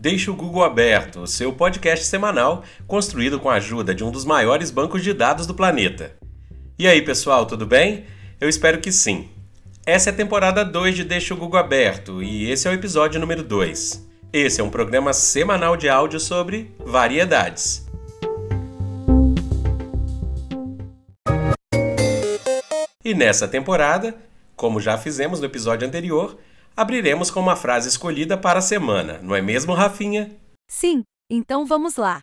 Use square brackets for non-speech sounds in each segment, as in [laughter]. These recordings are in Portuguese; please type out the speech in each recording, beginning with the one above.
Deixe o Google Aberto, seu podcast semanal construído com a ajuda de um dos maiores bancos de dados do planeta. E aí, pessoal, tudo bem? Eu espero que sim. Essa é a temporada 2 de Deixa o Google Aberto e esse é o episódio número 2. Esse é um programa semanal de áudio sobre variedades. E nessa temporada, como já fizemos no episódio anterior, abriremos com uma frase escolhida para a semana, não é mesmo, Rafinha? Sim, então vamos lá.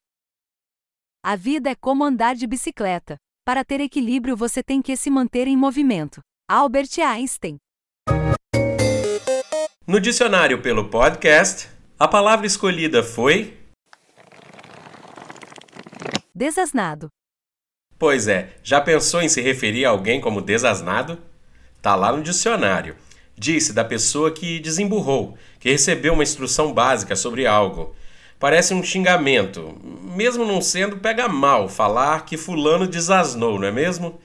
A vida é como andar de bicicleta. Para ter equilíbrio, você tem que se manter em movimento. Albert Einstein. No dicionário pelo podcast, a palavra escolhida foi. Desasnado. Pois é, já pensou em se referir a alguém como desasnado? Tá lá no dicionário. Disse da pessoa que desemburrou, que recebeu uma instrução básica sobre algo. Parece um xingamento, mesmo não sendo, pega mal falar que fulano desasnou, não é mesmo?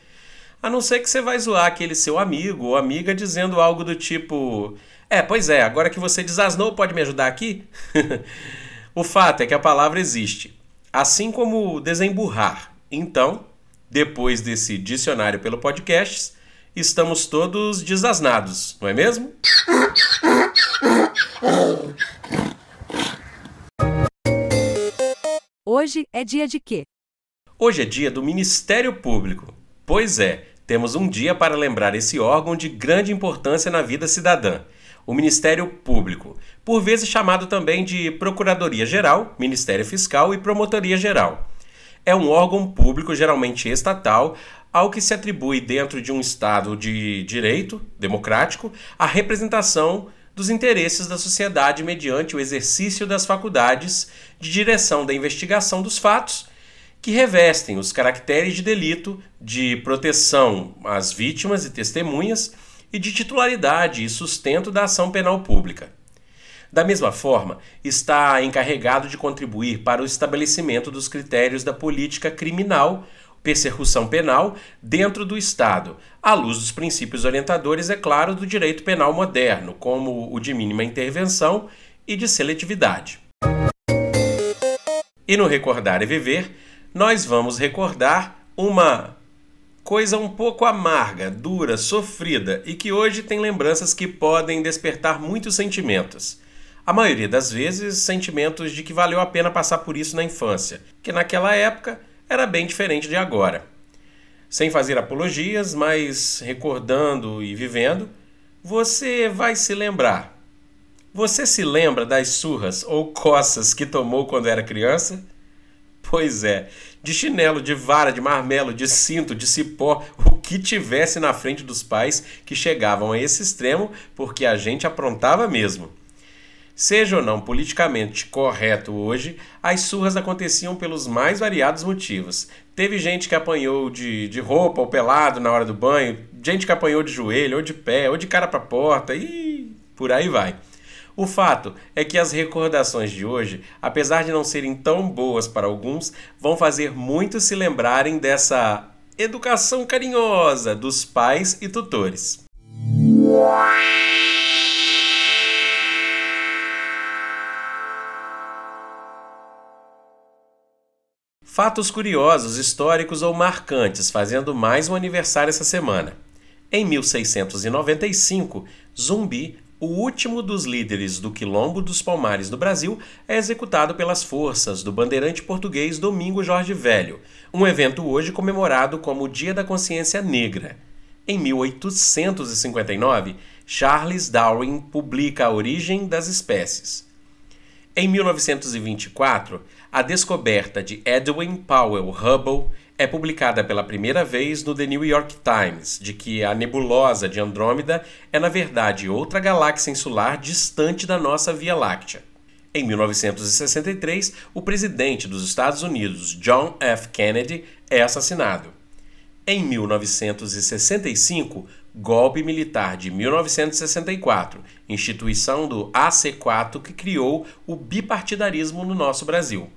A não ser que você vai zoar aquele seu amigo ou amiga dizendo algo do tipo: É, pois é, agora que você desasnou, pode me ajudar aqui? [laughs] o fato é que a palavra existe, assim como desemburrar. Então, depois desse dicionário pelo podcast, estamos todos desasnados, não é mesmo? Hoje é dia de quê? Hoje é dia do Ministério Público. Pois é, temos um dia para lembrar esse órgão de grande importância na vida cidadã. O Ministério Público, por vezes chamado também de Procuradoria Geral, Ministério Fiscal e Promotoria Geral. É um órgão público, geralmente estatal, ao que se atribui, dentro de um Estado de direito democrático, a representação dos interesses da sociedade mediante o exercício das faculdades de direção da investigação dos fatos que revestem os caracteres de delito, de proteção às vítimas e testemunhas e de titularidade e sustento da ação penal pública. Da mesma forma, está encarregado de contribuir para o estabelecimento dos critérios da política criminal persecução penal dentro do Estado, à luz dos princípios orientadores, é claro, do direito penal moderno, como o de mínima intervenção e de seletividade. E no Recordar e Viver, nós vamos recordar uma coisa um pouco amarga, dura, sofrida e que hoje tem lembranças que podem despertar muitos sentimentos. A maioria das vezes, sentimentos de que valeu a pena passar por isso na infância, que naquela época era bem diferente de agora. Sem fazer apologias, mas recordando e vivendo, você vai se lembrar. Você se lembra das surras ou coças que tomou quando era criança? Pois é, de chinelo, de vara, de marmelo, de cinto, de cipó, o que tivesse na frente dos pais que chegavam a esse extremo porque a gente aprontava mesmo. Seja ou não politicamente correto hoje, as surras aconteciam pelos mais variados motivos. Teve gente que apanhou de, de roupa ou pelado na hora do banho, gente que apanhou de joelho, ou de pé, ou de cara para porta, e por aí vai. O fato é que as recordações de hoje, apesar de não serem tão boas para alguns, vão fazer muitos se lembrarem dessa educação carinhosa dos pais e tutores. Fatos curiosos, históricos ou marcantes, fazendo mais um aniversário essa semana. Em 1695, Zumbi, o último dos líderes do Quilombo dos Palmares no Brasil, é executado pelas forças do bandeirante português Domingo Jorge Velho, um evento hoje comemorado como o Dia da Consciência Negra. Em 1859, Charles Darwin publica A Origem das Espécies. Em 1924, a descoberta de Edwin Powell Hubble é publicada pela primeira vez no The New York Times de que a nebulosa de Andrômeda é, na verdade, outra galáxia insular distante da nossa Via Láctea. Em 1963, o presidente dos Estados Unidos, John F. Kennedy, é assassinado. Em 1965, Golpe Militar de 1964, instituição do AC4 que criou o bipartidarismo no nosso Brasil.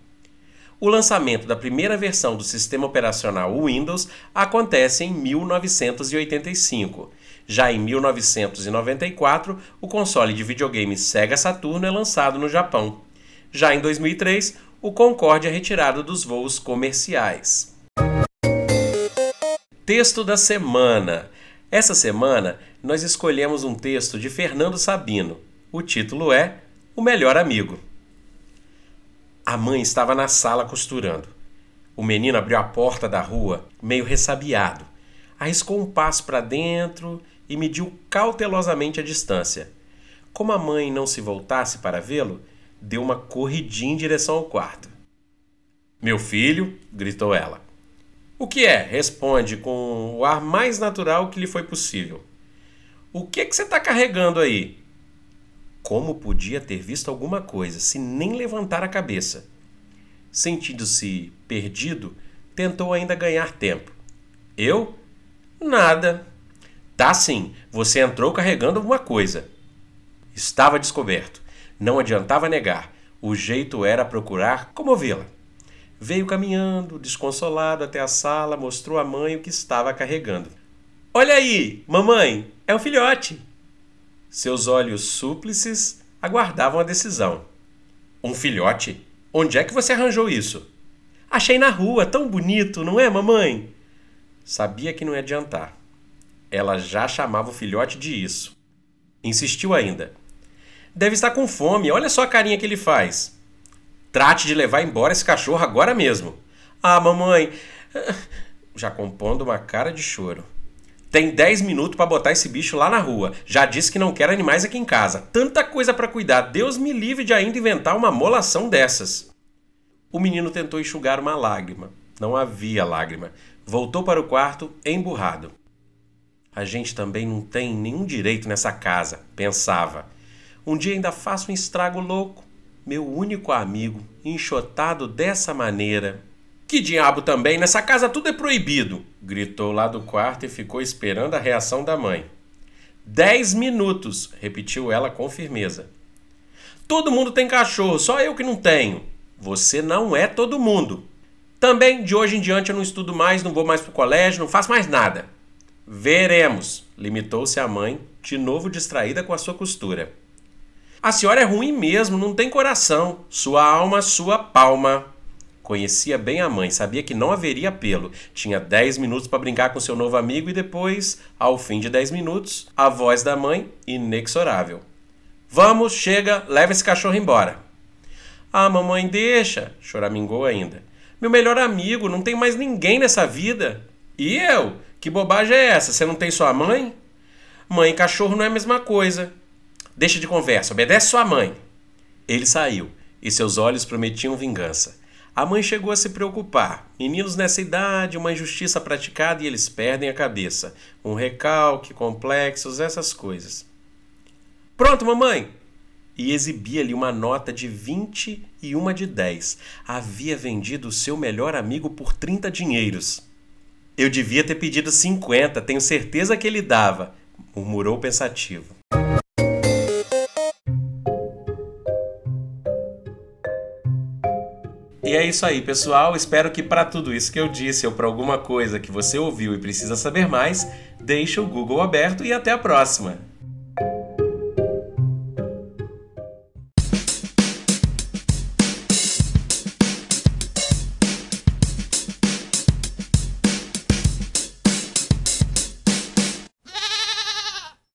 O lançamento da primeira versão do sistema operacional Windows acontece em 1985. Já em 1994, o console de videogame Sega Saturno é lançado no Japão. Já em 2003, o Concorde é retirado dos voos comerciais. Texto da semana. Essa semana nós escolhemos um texto de Fernando Sabino. O título é O Melhor Amigo. A mãe estava na sala costurando. O menino abriu a porta da rua, meio ressabiado. Arriscou um passo para dentro e mediu cautelosamente a distância. Como a mãe não se voltasse para vê-lo, deu uma corridinha em direção ao quarto. Meu filho, gritou ela. O que é? Responde com o ar mais natural que lhe foi possível. O que, que você está carregando aí? Como podia ter visto alguma coisa se nem levantar a cabeça? Sentindo-se perdido, tentou ainda ganhar tempo. Eu? Nada. Tá sim, você entrou carregando alguma coisa. Estava descoberto. Não adiantava negar. O jeito era procurar comovê-la. Veio caminhando, desconsolado, até a sala, mostrou à mãe o que estava carregando. Olha aí, mamãe, é um filhote. Seus olhos súplices aguardavam a decisão. Um filhote? Onde é que você arranjou isso? Achei na rua, tão bonito, não é, mamãe? Sabia que não ia adiantar. Ela já chamava o filhote de isso. Insistiu ainda. Deve estar com fome, olha só a carinha que ele faz. Trate de levar embora esse cachorro agora mesmo. Ah, mamãe. Já compondo uma cara de choro. Tem 10 minutos para botar esse bicho lá na rua. Já disse que não quer animais aqui em casa. Tanta coisa para cuidar. Deus me livre de ainda inventar uma molação dessas. O menino tentou enxugar uma lágrima. Não havia lágrima. Voltou para o quarto emburrado. A gente também não tem nenhum direito nessa casa, pensava. Um dia ainda faço um estrago louco meu único amigo, enxotado dessa maneira. Que diabo também? Nessa casa tudo é proibido! gritou lá do quarto e ficou esperando a reação da mãe. Dez minutos! repetiu ela com firmeza. Todo mundo tem cachorro, só eu que não tenho. Você não é todo mundo. Também, de hoje em diante, eu não estudo mais, não vou mais pro colégio, não faço mais nada. Veremos, limitou-se a mãe, de novo distraída com a sua costura. A senhora é ruim mesmo, não tem coração. Sua alma, sua palma. Conhecia bem a mãe, sabia que não haveria apelo. Tinha dez minutos para brincar com seu novo amigo e depois, ao fim de dez minutos, a voz da mãe, inexorável. Vamos, chega, leva esse cachorro embora. Ah, mamãe, deixa, choramingou ainda. Meu melhor amigo, não tem mais ninguém nessa vida. E eu? Que bobagem é essa? Você não tem sua mãe? Mãe e cachorro não é a mesma coisa. Deixa de conversa, obedece sua mãe. Ele saiu e seus olhos prometiam vingança. A mãe chegou a se preocupar. Meninos nessa idade, uma injustiça praticada e eles perdem a cabeça. Um recalque, complexos, essas coisas. Pronto, mamãe! E exibia-lhe uma nota de 20 e uma de 10. Havia vendido o seu melhor amigo por 30 dinheiros. Eu devia ter pedido 50, tenho certeza que ele dava, murmurou pensativo. E é isso aí, pessoal. Espero que para tudo isso que eu disse ou para alguma coisa que você ouviu e precisa saber mais, deixe o Google aberto e até a próxima.